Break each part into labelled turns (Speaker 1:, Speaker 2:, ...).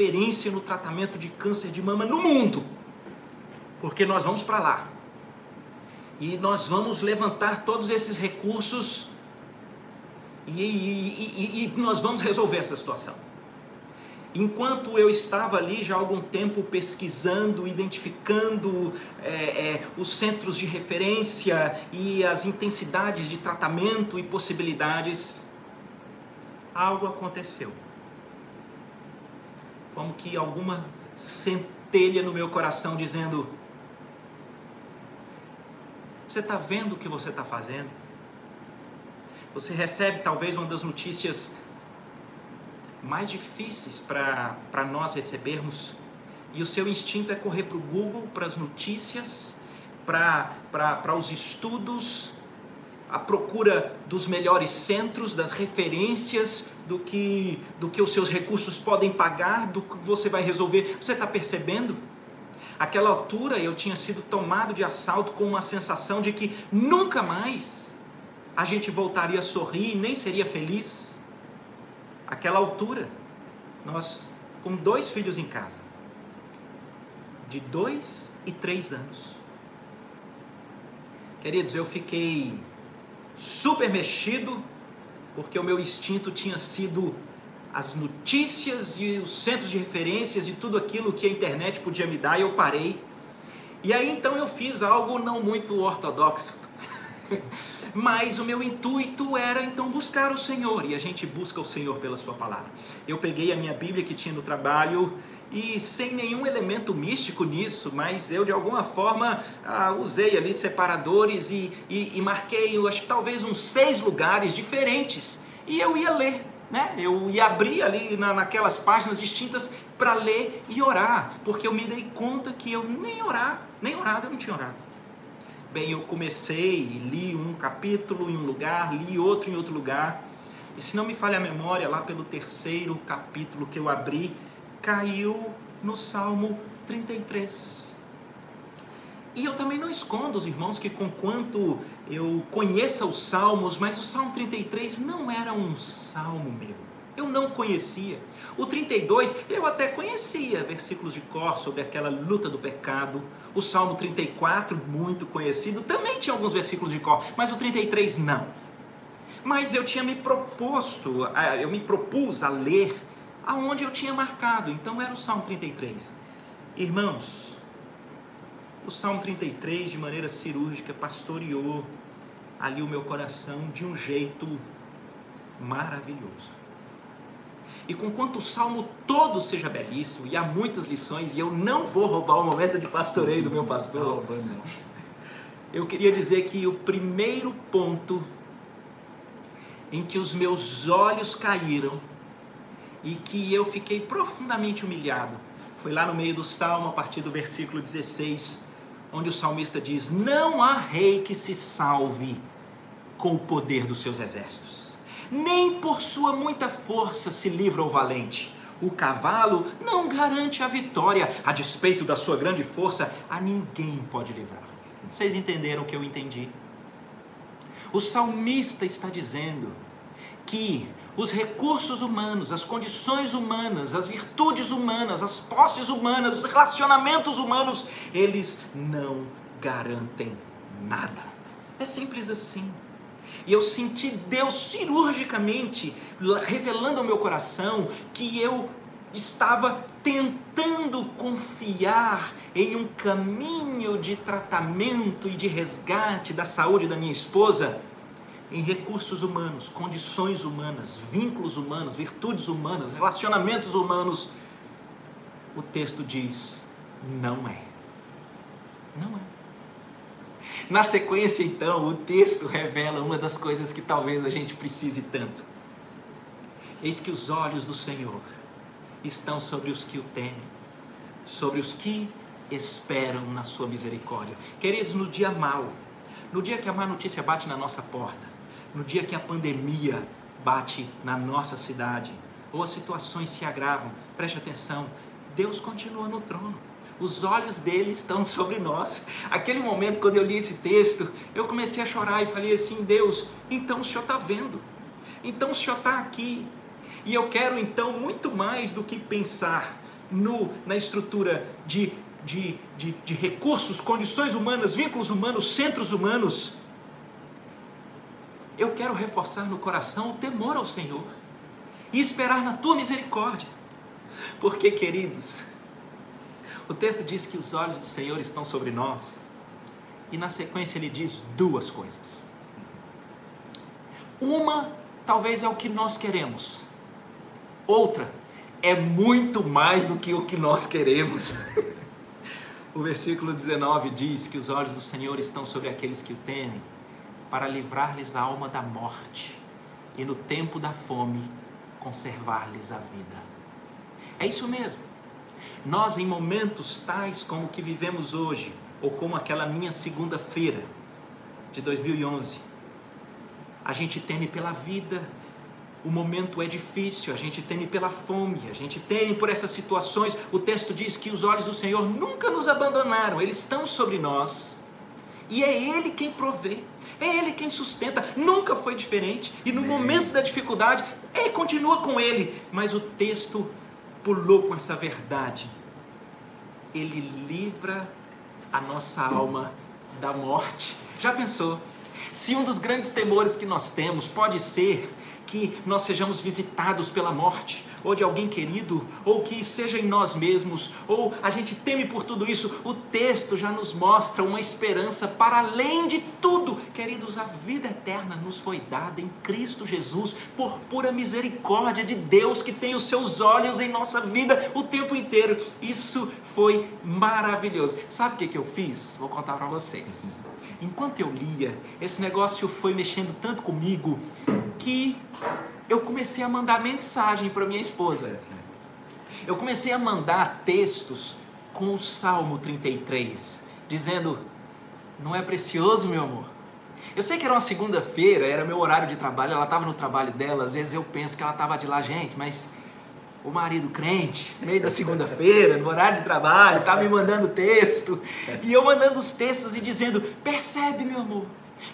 Speaker 1: referência no tratamento de câncer de mama no mundo. Porque nós vamos para lá. E nós vamos levantar todos esses recursos e, e, e, e nós vamos resolver essa situação. Enquanto eu estava ali já há algum tempo pesquisando, identificando é, é, os centros de referência e as intensidades de tratamento e possibilidades, algo aconteceu. Como que alguma centelha no meu coração dizendo: Você está vendo o que você está fazendo? Você recebe talvez uma das notícias mais difíceis para nós recebermos, e o seu instinto é correr para o Google, para as notícias, para os estudos, a procura dos melhores centros, das referências, do que, do que os seus recursos podem pagar, do que você vai resolver. Você está percebendo? Aquela altura eu tinha sido tomado de assalto com uma sensação de que nunca mais a gente voltaria a sorrir, nem seria feliz aquela altura, nós com dois filhos em casa, de dois e três anos. Queridos, eu fiquei super mexido, porque o meu instinto tinha sido as notícias e os centros de referências e tudo aquilo que a internet podia me dar, e eu parei. E aí então eu fiz algo não muito ortodoxo. Mas o meu intuito era então buscar o Senhor e a gente busca o Senhor pela Sua palavra. Eu peguei a minha Bíblia que tinha no trabalho e sem nenhum elemento místico nisso, mas eu de alguma forma ah, usei ali separadores e, e, e marquei, acho que talvez uns seis lugares diferentes e eu ia ler. Né? Eu ia abrir ali na, naquelas páginas distintas para ler e orar, porque eu me dei conta que eu nem orar, nem orado eu não tinha orado. Bem, eu comecei li um capítulo em um lugar, li outro em outro lugar, e se não me falha a memória, lá pelo terceiro capítulo que eu abri, caiu no Salmo 33. E eu também não escondo os irmãos que, com quanto eu conheça os salmos, mas o Salmo 33 não era um salmo meu eu não conhecia. O 32 eu até conhecia, versículos de cor sobre aquela luta do pecado. O Salmo 34, muito conhecido, também tinha alguns versículos de cor, mas o 33 não. Mas eu tinha me proposto, eu me propus a ler aonde eu tinha marcado, então era o Salmo 33. Irmãos, o Salmo 33, de maneira cirúrgica, pastoreou ali o meu coração de um jeito maravilhoso. E com quanto o salmo todo seja belíssimo, e há muitas lições, e eu não vou roubar o momento de pastoreio do meu pastor. Eu queria dizer que o primeiro ponto em que os meus olhos caíram e que eu fiquei profundamente humilhado foi lá no meio do salmo, a partir do versículo 16, onde o salmista diz: Não há rei que se salve com o poder dos seus exércitos nem por sua muita força se livra o valente. O cavalo não garante a vitória, a despeito da sua grande força, a ninguém pode livrar. Vocês entenderam o que eu entendi? O salmista está dizendo que os recursos humanos, as condições humanas, as virtudes humanas, as posses humanas, os relacionamentos humanos, eles não garantem nada. É simples assim. E eu senti Deus cirurgicamente revelando ao meu coração que eu estava tentando confiar em um caminho de tratamento e de resgate da saúde da minha esposa em recursos humanos, condições humanas, vínculos humanos, virtudes humanas, relacionamentos humanos. O texto diz: não é. Não é. Na sequência, então, o texto revela uma das coisas que talvez a gente precise tanto. Eis que os olhos do Senhor estão sobre os que o temem, sobre os que esperam na sua misericórdia. Queridos, no dia mau, no dia que a má notícia bate na nossa porta, no dia que a pandemia bate na nossa cidade, ou as situações se agravam, preste atenção, Deus continua no trono os olhos dele estão sobre nós. Aquele momento, quando eu li esse texto, eu comecei a chorar e falei assim: Deus, então o Senhor está vendo, então o Senhor está aqui. E eu quero então muito mais do que pensar no, na estrutura de, de, de, de recursos, condições humanas, vínculos humanos, centros humanos. Eu quero reforçar no coração o temor ao Senhor e esperar na tua misericórdia. Porque, queridos, o texto diz que os olhos do Senhor estão sobre nós, e na sequência ele diz duas coisas. Uma, talvez é o que nós queremos, outra, é muito mais do que o que nós queremos. o versículo 19 diz que os olhos do Senhor estão sobre aqueles que o temem, para livrar-lhes a alma da morte e no tempo da fome conservar-lhes a vida. É isso mesmo. Nós, em momentos tais como o que vivemos hoje, ou como aquela minha segunda-feira de 2011, a gente teme pela vida, o momento é difícil, a gente teme pela fome, a gente teme por essas situações. O texto diz que os olhos do Senhor nunca nos abandonaram, eles estão sobre nós. E é Ele quem provê, é Ele quem sustenta, nunca foi diferente. E no momento da dificuldade, é, continua com Ele. Mas o texto pulou com essa verdade. Ele livra a nossa alma da morte. Já pensou? Se um dos grandes temores que nós temos pode ser que nós sejamos visitados pela morte, ou de alguém querido, ou que seja em nós mesmos, ou a gente teme por tudo isso, o texto já nos mostra uma esperança para além de tudo. Queridos, a vida eterna nos foi dada em Cristo Jesus por pura misericórdia de Deus que tem os seus olhos em nossa vida o tempo inteiro. Isso foi maravilhoso. Sabe o que, eu fiz? Vou contar para vocês. Enquanto eu lia, esse negócio foi mexendo tanto comigo que eu comecei a mandar mensagem para minha esposa. Eu comecei a mandar textos com o Salmo 33, dizendo: Não é precioso, meu amor? Eu sei que era uma segunda-feira, era meu horário de trabalho, ela estava no trabalho dela, às vezes eu penso que ela estava de lá, gente, mas o marido crente, no meio da segunda-feira, no horário de trabalho, tá me mandando texto, e eu mandando os textos e dizendo: percebe, meu amor,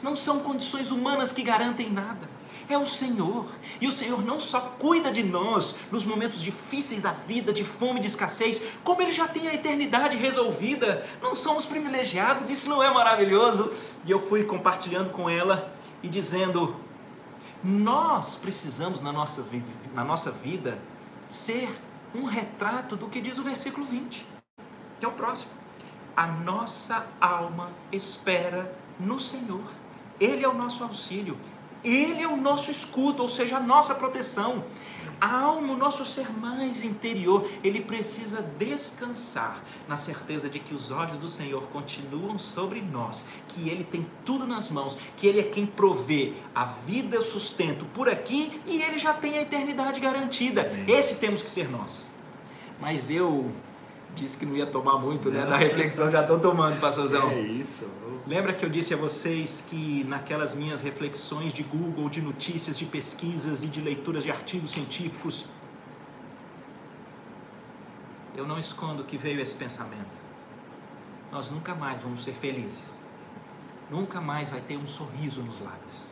Speaker 1: não são condições humanas que garantem nada. É o Senhor. E o Senhor não só cuida de nós nos momentos difíceis da vida, de fome, de escassez, como Ele já tem a eternidade resolvida. Não somos privilegiados, isso não é maravilhoso? E eu fui compartilhando com ela e dizendo: nós precisamos na nossa, na nossa vida ser um retrato do que diz o versículo 20, que é o próximo. A nossa alma espera no Senhor. Ele é o nosso auxílio, ele é o nosso escudo, ou seja, a nossa proteção. A alma, o nosso ser mais interior, ele precisa descansar na certeza de que os olhos do Senhor continuam sobre nós, que Ele tem tudo nas mãos, que Ele é quem provê a vida, o sustento por aqui e Ele já tem a eternidade garantida. Esse temos que ser nós. Mas eu disse que não ia tomar muito, né? Da reflexão já estou tomando, pastorzão.
Speaker 2: É isso.
Speaker 1: Lembra que eu disse a vocês que naquelas minhas reflexões de Google, de notícias, de pesquisas e de leituras de artigos científicos, eu não escondo que veio esse pensamento. Nós nunca mais vamos ser felizes. Nunca mais vai ter um sorriso nos lábios.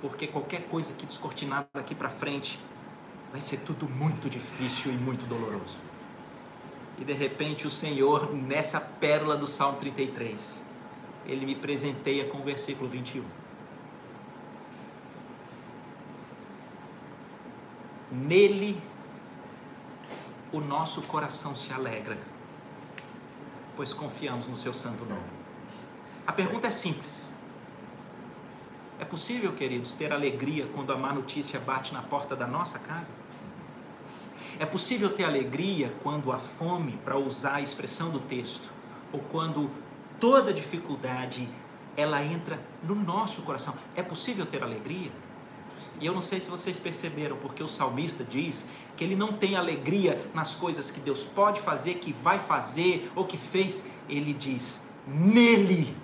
Speaker 1: Porque qualquer coisa que descortinar daqui para frente vai ser tudo muito difícil e muito doloroso. E de repente o Senhor, nessa pérola do Salmo 33, ele me presenteia com o versículo 21. Nele o nosso coração se alegra, pois confiamos no seu santo nome. A pergunta é simples. É possível, queridos, ter alegria quando a má notícia bate na porta da nossa casa? É possível ter alegria quando a fome, para usar a expressão do texto, ou quando toda dificuldade ela entra no nosso coração. É possível ter alegria? E eu não sei se vocês perceberam, porque o salmista diz que ele não tem alegria nas coisas que Deus pode fazer, que vai fazer ou que fez. Ele diz: nele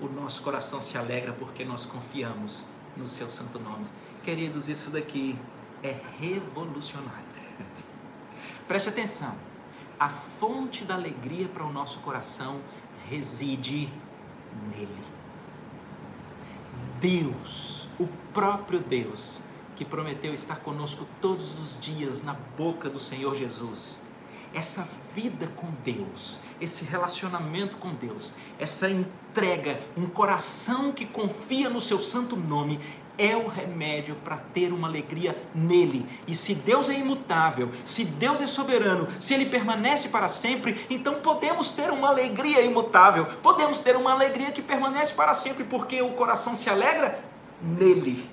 Speaker 1: o nosso coração se alegra porque nós confiamos no seu santo nome. Queridos, isso daqui é revolucionário. Preste atenção. A fonte da alegria para o nosso coração reside nele. Deus, o próprio Deus, que prometeu estar conosco todos os dias na boca do Senhor Jesus, essa vida com Deus, esse relacionamento com Deus, essa entrega, um coração que confia no seu santo nome, é o remédio para ter uma alegria nele. E se Deus é imutável, se Deus é soberano, se ele permanece para sempre, então podemos ter uma alegria imutável, podemos ter uma alegria que permanece para sempre, porque o coração se alegra nele.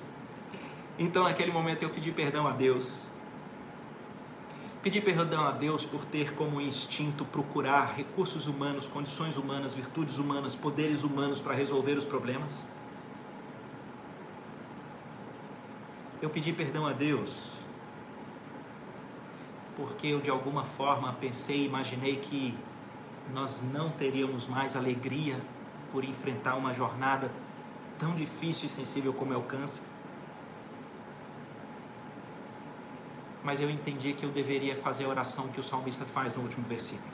Speaker 1: Então, naquele momento, eu pedi perdão a Deus. Pedi perdão a Deus por ter como instinto procurar recursos humanos, condições humanas, virtudes humanas, poderes humanos para resolver os problemas. Eu pedi perdão a Deus porque eu de alguma forma pensei, imaginei que nós não teríamos mais alegria por enfrentar uma jornada tão difícil e sensível como é o câncer. Mas eu entendi que eu deveria fazer a oração que o salmista faz no último versículo.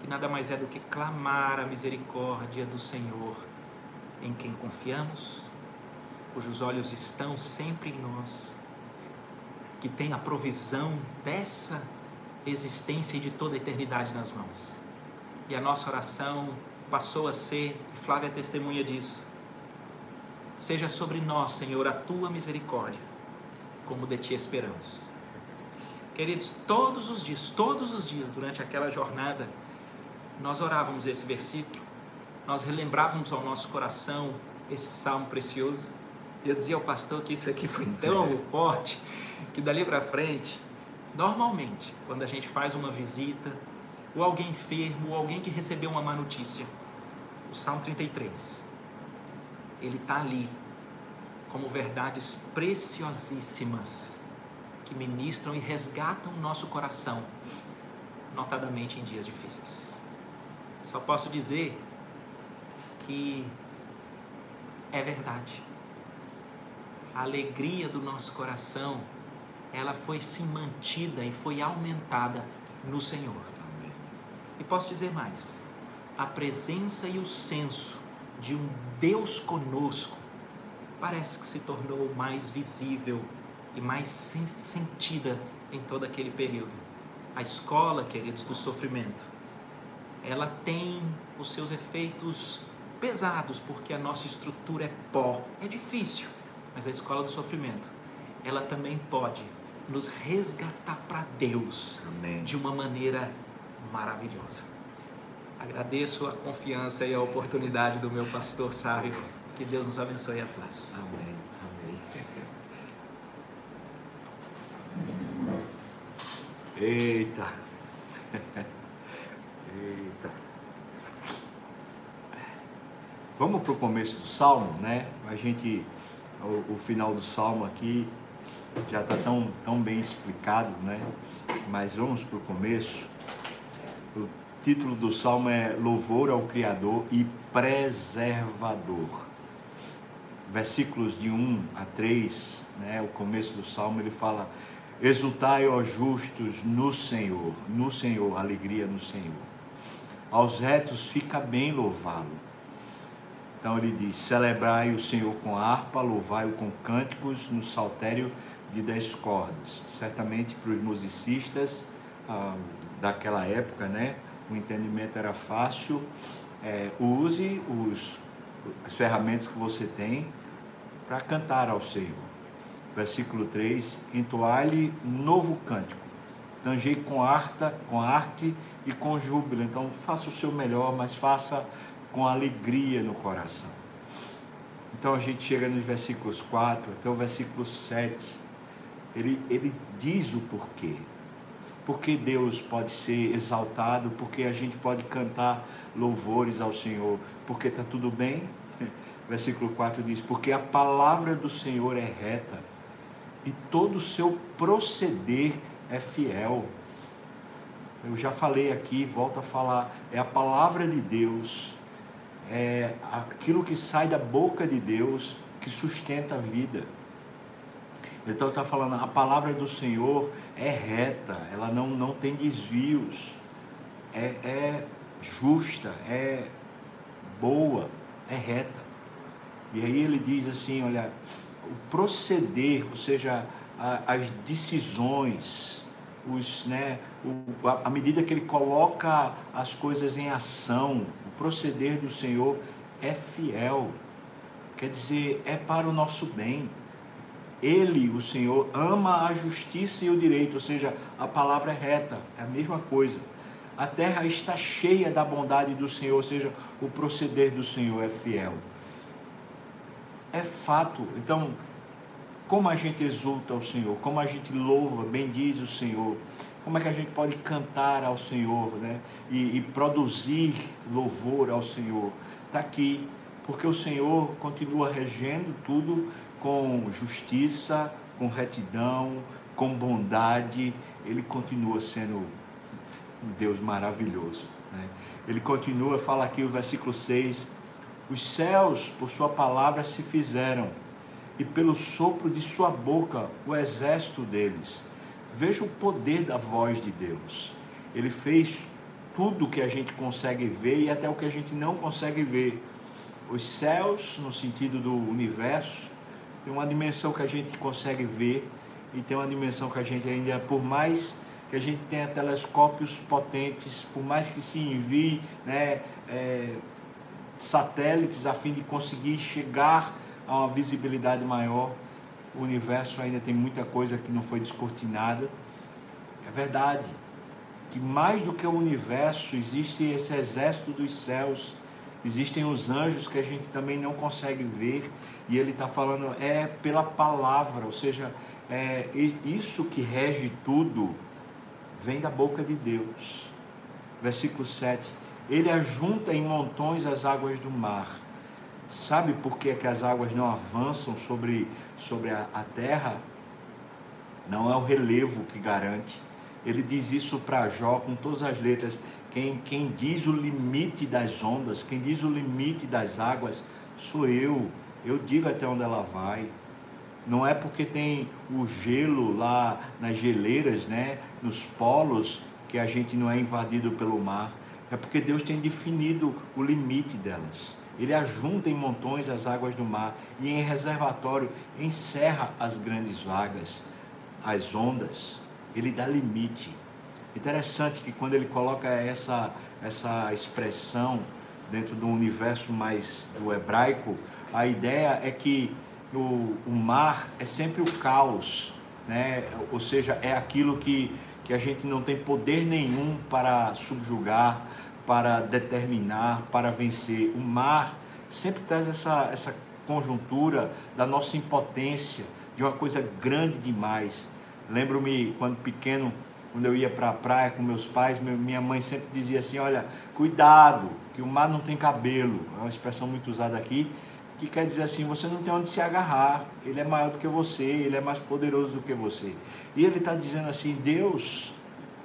Speaker 1: Que nada mais é do que clamar a misericórdia do Senhor, em quem confiamos cujos olhos estão sempre em nós, que tem a provisão dessa existência e de toda a eternidade nas mãos. E a nossa oração passou a ser, Flávia é testemunha disso. Seja sobre nós, Senhor, a tua misericórdia, como de ti esperamos. Queridos, todos os dias, todos os dias, durante aquela jornada, nós orávamos esse versículo, nós relembrávamos ao nosso coração esse salmo precioso eu dizia ao pastor que isso aqui foi tão forte que dali para frente, normalmente, quando a gente faz uma visita, ou alguém enfermo, ou alguém que recebeu uma má notícia, o Salmo 33, ele está ali como verdades preciosíssimas que ministram e resgatam o nosso coração, notadamente em dias difíceis. Só posso dizer que é verdade a alegria do nosso coração, ela foi se mantida e foi aumentada no Senhor. E posso dizer mais: a presença e o senso de um Deus conosco parece que se tornou mais visível e mais sentida em todo aquele período. A escola, queridos, do sofrimento, ela tem os seus efeitos pesados porque a nossa estrutura é pó, é difícil mas a escola do sofrimento, ela também pode nos resgatar para Deus Amém. de uma maneira maravilhosa. Agradeço a confiança e a oportunidade do meu pastor sábio. Que Deus nos abençoe a todos.
Speaker 2: Amém. Amém. Eita. Eita. Vamos para o começo do salmo, né? A gente o, o final do salmo aqui já está tão, tão bem explicado, né? Mas vamos para o começo. O título do salmo é Louvor ao Criador e Preservador. Versículos de 1 a 3, né? O começo do salmo ele fala: Exultai, ó justos, no Senhor, no Senhor, alegria no Senhor. Aos retos fica bem louvá-lo então ele diz: celebrai o Senhor com harpa, louvai-o com cânticos no saltério de dez cordas. Certamente para os musicistas ah, daquela época, né, o entendimento era fácil. É, use os, as ferramentas que você tem para cantar ao Senhor. Versículo 3: entoai-lhe novo cântico, tangei com, com arte e com júbilo. Então faça o seu melhor, mas faça com alegria no coração. Então a gente chega nos versículos 4 até o versículo 7. Ele, ele diz o porquê. Porque Deus pode ser exaltado, porque a gente pode cantar louvores ao Senhor, porque está tudo bem. Versículo 4 diz: Porque a palavra do Senhor é reta e todo o seu proceder é fiel. Eu já falei aqui, volto a falar, é a palavra de Deus é aquilo que sai da boca de Deus que sustenta a vida. Então está falando, a palavra do Senhor é reta, ela não, não tem desvios, é, é justa, é boa, é reta. E aí ele diz assim, olha, o proceder, ou seja, a, as decisões, os, né, o, a, a medida que ele coloca as coisas em ação, proceder do Senhor é fiel. Quer dizer, é para o nosso bem. Ele, o Senhor, ama a justiça e o direito, ou seja, a palavra é reta, é a mesma coisa. A terra está cheia da bondade do Senhor, ou seja, o proceder do Senhor é fiel. É fato. Então, como a gente exulta ao Senhor, como a gente louva, bendiz o Senhor, como é que a gente pode cantar ao Senhor, né? E, e produzir louvor ao Senhor. Está aqui, porque o Senhor continua regendo tudo com justiça, com retidão, com bondade. Ele continua sendo um Deus maravilhoso. Né? Ele continua, fala aqui o versículo 6: Os céus, por Sua palavra, se fizeram e pelo sopro de sua boca o exército deles. Veja o poder da voz de Deus. Ele fez tudo o que a gente consegue ver e até o que a gente não consegue ver. Os céus, no sentido do universo, tem uma dimensão que a gente consegue ver e tem uma dimensão que a gente ainda, por mais que a gente tenha telescópios potentes, por mais que se envie né, é, satélites a fim de conseguir chegar a uma visibilidade maior. O universo ainda tem muita coisa que não foi descortinada. É verdade que mais do que o universo existe esse exército dos céus, existem os anjos que a gente também não consegue ver, e ele está falando é pela palavra, ou seja, é, isso que rege tudo vem da boca de Deus. Versículo 7. Ele ajunta em montões as águas do mar Sabe por que, é que as águas não avançam sobre, sobre a, a terra? Não é o relevo que garante. Ele diz isso para Jó com todas as letras. Quem, quem diz o limite das ondas, quem diz o limite das águas, sou eu. Eu digo até onde ela vai. Não é porque tem o gelo lá nas geleiras, né, nos polos, que a gente não é invadido pelo mar. É porque Deus tem definido o limite delas. Ele ajunta em montões as águas do mar e em reservatório encerra as grandes vagas, as ondas. Ele dá limite. Interessante que quando ele coloca essa, essa expressão dentro do universo mais do hebraico, a ideia é que o, o mar é sempre o caos, né? ou seja, é aquilo que, que a gente não tem poder nenhum para subjugar, para determinar, para vencer. O mar sempre traz essa, essa conjuntura da nossa impotência, de uma coisa grande demais. Lembro-me quando pequeno, quando eu ia para a praia com meus pais, minha mãe sempre dizia assim: Olha, cuidado, que o mar não tem cabelo. É uma expressão muito usada aqui, que quer dizer assim: você não tem onde se agarrar, ele é maior do que você, ele é mais poderoso do que você. E ele está dizendo assim: Deus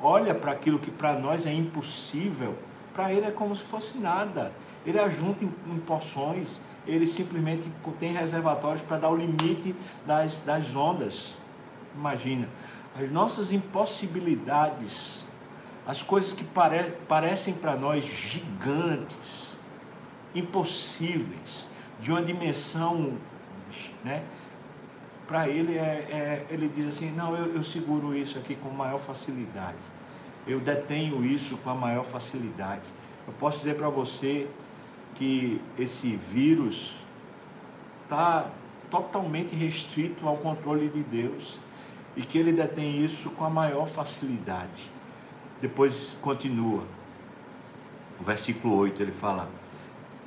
Speaker 2: olha para aquilo que para nós é impossível para ele é como se fosse nada. Ele ajunta em, em porções, ele simplesmente tem reservatórios para dar o limite das, das ondas. Imagina, as nossas impossibilidades, as coisas que pare, parecem para nós gigantes, impossíveis, de uma dimensão, né? Para ele, é, é, ele diz assim: não, eu, eu seguro isso aqui com maior facilidade eu detenho isso com a maior facilidade. Eu posso dizer para você que esse vírus está totalmente restrito ao controle de Deus e que ele detém isso com a maior facilidade. Depois continua. O versículo 8 ele fala: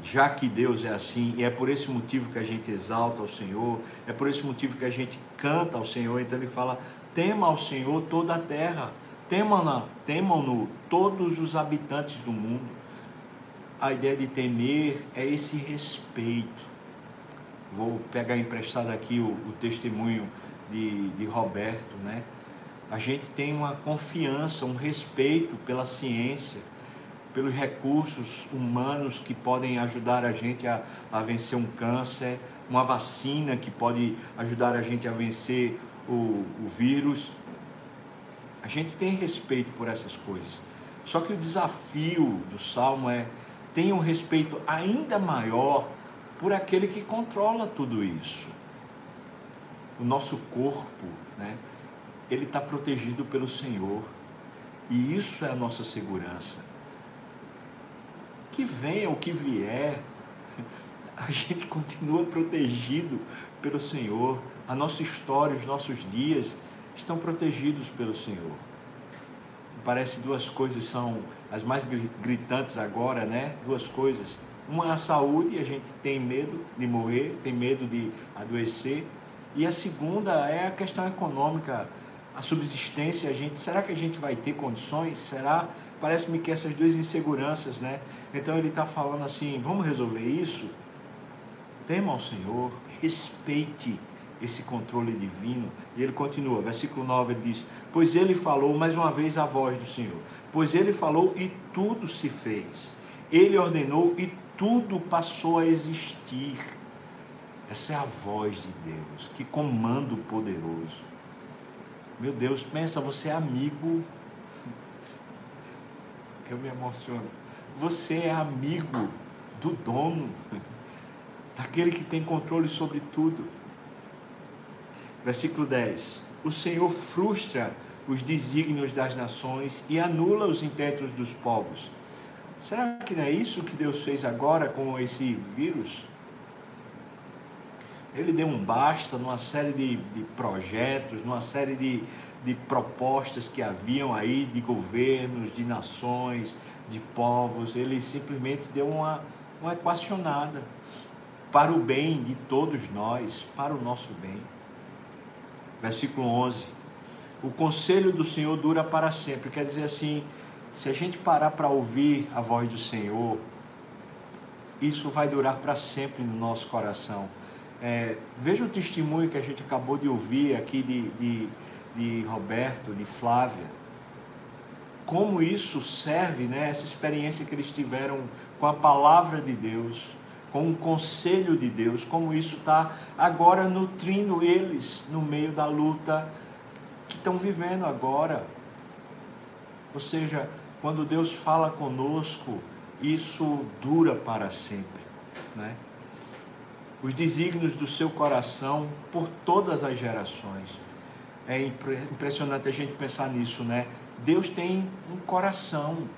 Speaker 2: já que Deus é assim, e é por esse motivo que a gente exalta ao Senhor, é por esse motivo que a gente canta ao Senhor, então ele fala: tema ao Senhor toda a terra Temam-no temam todos os habitantes do mundo. A ideia de temer é esse respeito. Vou pegar emprestado aqui o, o testemunho de, de Roberto, né? A gente tem uma confiança, um respeito pela ciência, pelos recursos humanos que podem ajudar a gente a, a vencer um câncer, uma vacina que pode ajudar a gente a vencer o, o vírus. A gente tem respeito por essas coisas. Só que o desafio do salmo é tenha um respeito ainda maior por aquele que controla tudo isso. O nosso corpo, né? ele está protegido pelo Senhor. E isso é a nossa segurança. Que venha o que vier, a gente continua protegido pelo Senhor. A nossa história, os nossos dias estão protegidos pelo Senhor. Parece duas coisas são as mais gritantes agora, né? Duas coisas. Uma é a saúde, a gente tem medo de morrer, tem medo de adoecer. E a segunda é a questão econômica, a subsistência. A gente, será que a gente vai ter condições? Será? Parece-me que essas duas inseguranças, né? Então ele está falando assim: vamos resolver isso? Tema ao Senhor, respeite esse controle divino. E ele continua, versículo 9 ele diz: Pois ele falou, mais uma vez a voz do Senhor, pois ele falou e tudo se fez. Ele ordenou e tudo passou a existir. Essa é a voz de Deus, que comando poderoso. Meu Deus, pensa, você é amigo. Eu me emociono. Você é amigo do dono, daquele que tem controle sobre tudo. Versículo 10: O Senhor frustra os desígnios das nações e anula os intentos dos povos. Será que não é isso que Deus fez agora com esse vírus? Ele deu um basta numa série de, de projetos, numa série de, de propostas que haviam aí de governos, de nações, de povos. Ele simplesmente deu uma, uma equacionada para o bem de todos nós, para o nosso bem versículo 11. O conselho do Senhor dura para sempre. Quer dizer assim, se a gente parar para ouvir a voz do Senhor, isso vai durar para sempre no nosso coração. É, veja o testemunho que a gente acabou de ouvir aqui de, de, de Roberto, de Flávia. Como isso serve, né, essa experiência que eles tiveram com a palavra de Deus com o conselho de Deus, como isso está agora nutrindo eles no meio da luta que estão vivendo agora. Ou seja, quando Deus fala conosco, isso dura para sempre, né? Os desígnios do seu coração por todas as gerações. É impressionante a gente pensar nisso, né? Deus tem um coração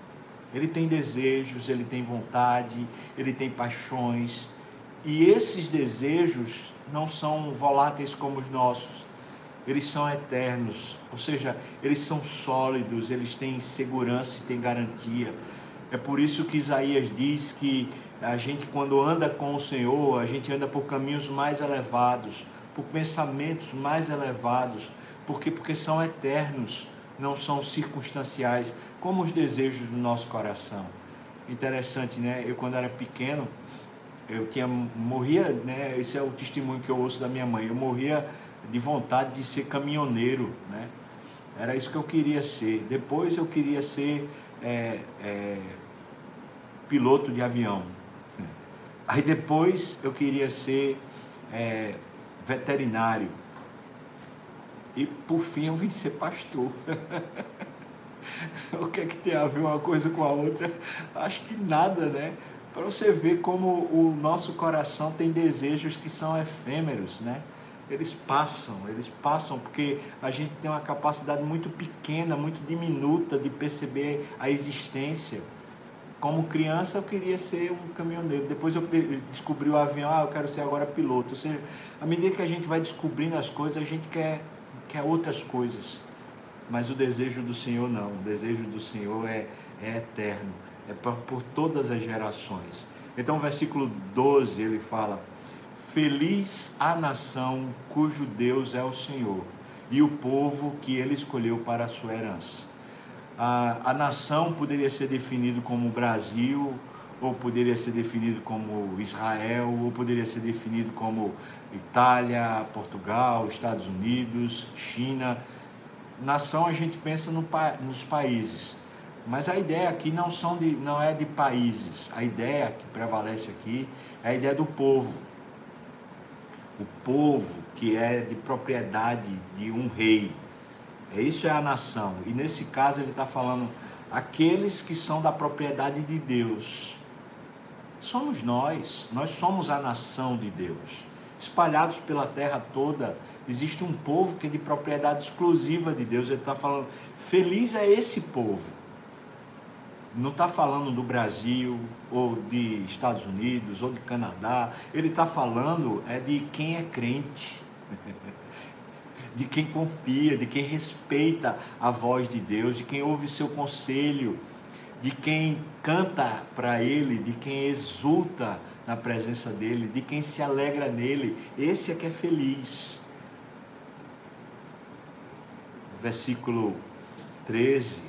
Speaker 2: ele tem desejos, ele tem vontade, ele tem paixões. E esses desejos não são voláteis como os nossos. Eles são eternos, ou seja, eles são sólidos, eles têm segurança e têm garantia. É por isso que Isaías diz que a gente, quando anda com o Senhor, a gente anda por caminhos mais elevados, por pensamentos mais elevados, porque porque são eternos, não são circunstanciais como os desejos do nosso coração. Interessante, né? Eu quando era pequeno, eu tinha morria, né? Esse é o testemunho que eu ouço da minha mãe. Eu morria de vontade de ser caminhoneiro, né? Era isso que eu queria ser. Depois eu queria ser é, é, piloto de avião. Aí depois eu queria ser é, veterinário. E por fim eu vim ser pastor. o que é que tem a ver uma coisa com a outra? Acho que nada, né? Para você ver como o nosso coração tem desejos que são efêmeros, né? Eles passam, eles passam porque a gente tem uma capacidade muito pequena, muito diminuta de perceber a existência. Como criança eu queria ser um caminhoneiro, depois eu descobri o avião, ah, eu quero ser agora piloto. Ou seja, à medida que a gente vai descobrindo as coisas, a gente quer, quer outras coisas. Mas o desejo do Senhor não. O desejo do Senhor é, é eterno, é por, por todas as gerações. Então, o versículo 12 ele fala: Feliz a nação cujo Deus é o Senhor e o povo que ele escolheu para a sua herança. A, a nação poderia ser definido como Brasil, ou poderia ser definido como Israel, ou poderia ser definido como Itália, Portugal, Estados Unidos, China nação a gente pensa no, nos países, mas a ideia aqui não, são de, não é de países, a ideia que prevalece aqui é a ideia do povo. O povo que é de propriedade de um rei. É isso é a nação. E nesse caso ele está falando aqueles que são da propriedade de Deus. Somos nós, nós somos a nação de Deus. Espalhados pela terra toda. Existe um povo que é de propriedade exclusiva de Deus. Ele está falando, feliz é esse povo. Não está falando do Brasil, ou de Estados Unidos, ou de Canadá. Ele está falando é de quem é crente. de quem confia, de quem respeita a voz de Deus, de quem ouve seu conselho, de quem canta para Ele, de quem exulta na presença dEle, de quem se alegra nele. Esse é que é feliz. Versículo 13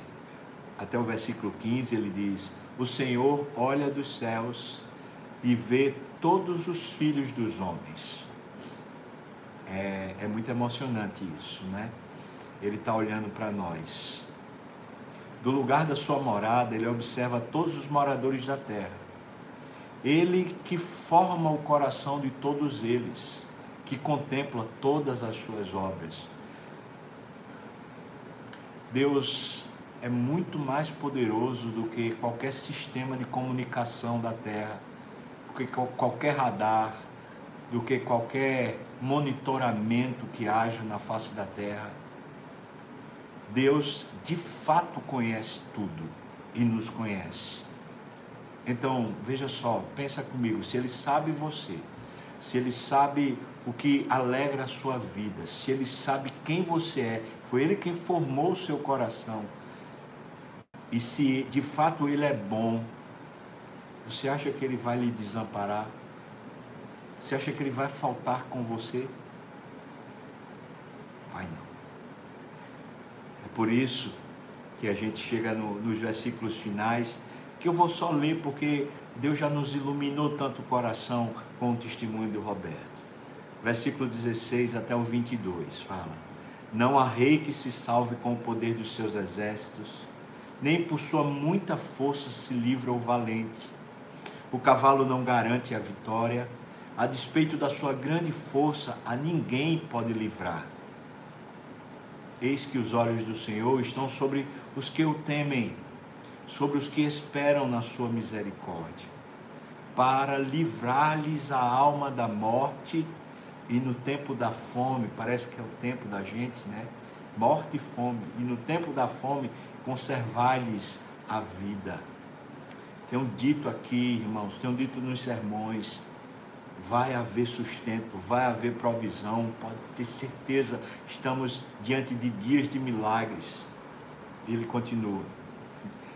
Speaker 2: até o versículo 15 ele diz: O Senhor olha dos céus e vê todos os filhos dos homens é, é muito emocionante isso, né? Ele está olhando para nós. Do lugar da sua morada, ele observa todos os moradores da terra. Ele que forma o coração de todos eles, que contempla todas as suas obras. Deus é muito mais poderoso do que qualquer sistema de comunicação da Terra, do que qualquer radar, do que qualquer monitoramento que haja na face da terra. Deus de fato conhece tudo e nos conhece. Então, veja só, pensa comigo, se ele sabe você, se ele sabe o que alegra a sua vida, se ele sabe quem você é, foi ele quem formou o seu coração. E se de fato ele é bom, você acha que ele vai lhe desamparar? Você acha que ele vai faltar com você? Vai não. É por isso que a gente chega no, nos versículos finais, que eu vou só ler porque Deus já nos iluminou tanto o coração com o testemunho do Roberto. Versículo 16 até o 22 fala: Não há rei que se salve com o poder dos seus exércitos, nem por sua muita força se livra o valente. O cavalo não garante a vitória a despeito da sua grande força, a ninguém pode livrar. Eis que os olhos do Senhor estão sobre os que o temem, sobre os que esperam na sua misericórdia, para livrar-lhes a alma da morte e no tempo da fome, parece que é o tempo da gente, né? Morte e fome, e no tempo da fome conservar-lhes a vida. Tenho dito aqui, irmãos, tenho dito nos sermões, vai haver sustento, vai haver provisão, pode ter certeza, estamos diante de dias de milagres. Ele continua.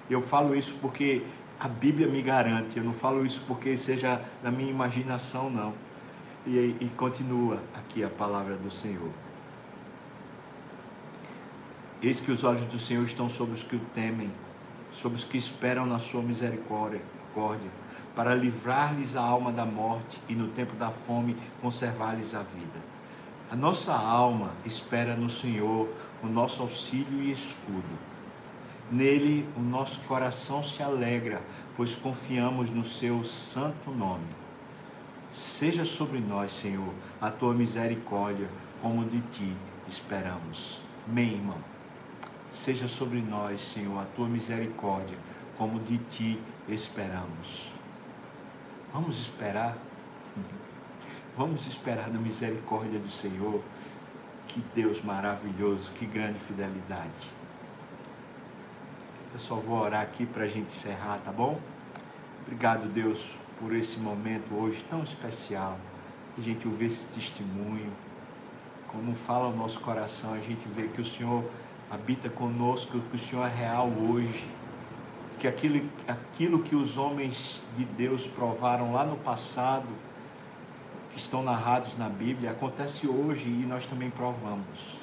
Speaker 2: Eu falo isso porque a Bíblia me garante, eu não falo isso porque seja na minha imaginação, não. E, e continua aqui a palavra do Senhor. Eis que os olhos do Senhor estão sobre os que o temem, sobre os que esperam na sua misericórdia para livrar-lhes a alma da morte e no tempo da fome conservar-lhes a vida. A nossa alma espera no Senhor o nosso auxílio e escudo. Nele o nosso coração se alegra, pois confiamos no seu santo nome. Seja sobre nós, Senhor, a tua misericórdia, como de ti esperamos. Amém, irmão. Seja sobre nós, Senhor, a tua misericórdia, como de ti esperamos. Vamos esperar. Vamos esperar na misericórdia do Senhor. Que Deus maravilhoso, que grande fidelidade. Eu só vou orar aqui para a gente encerrar, tá bom? Obrigado, Deus, por esse momento hoje tão especial. A gente ouvir esse testemunho. Como fala o nosso coração, a gente vê que o Senhor habita conosco, que o Senhor é real hoje que aquilo, aquilo que os homens de Deus provaram lá no passado, que estão narrados na Bíblia, acontece hoje e nós também provamos.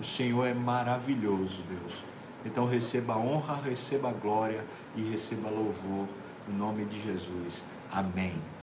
Speaker 2: O Senhor é maravilhoso, Deus. Então receba honra, receba glória e receba louvor no nome de Jesus. Amém.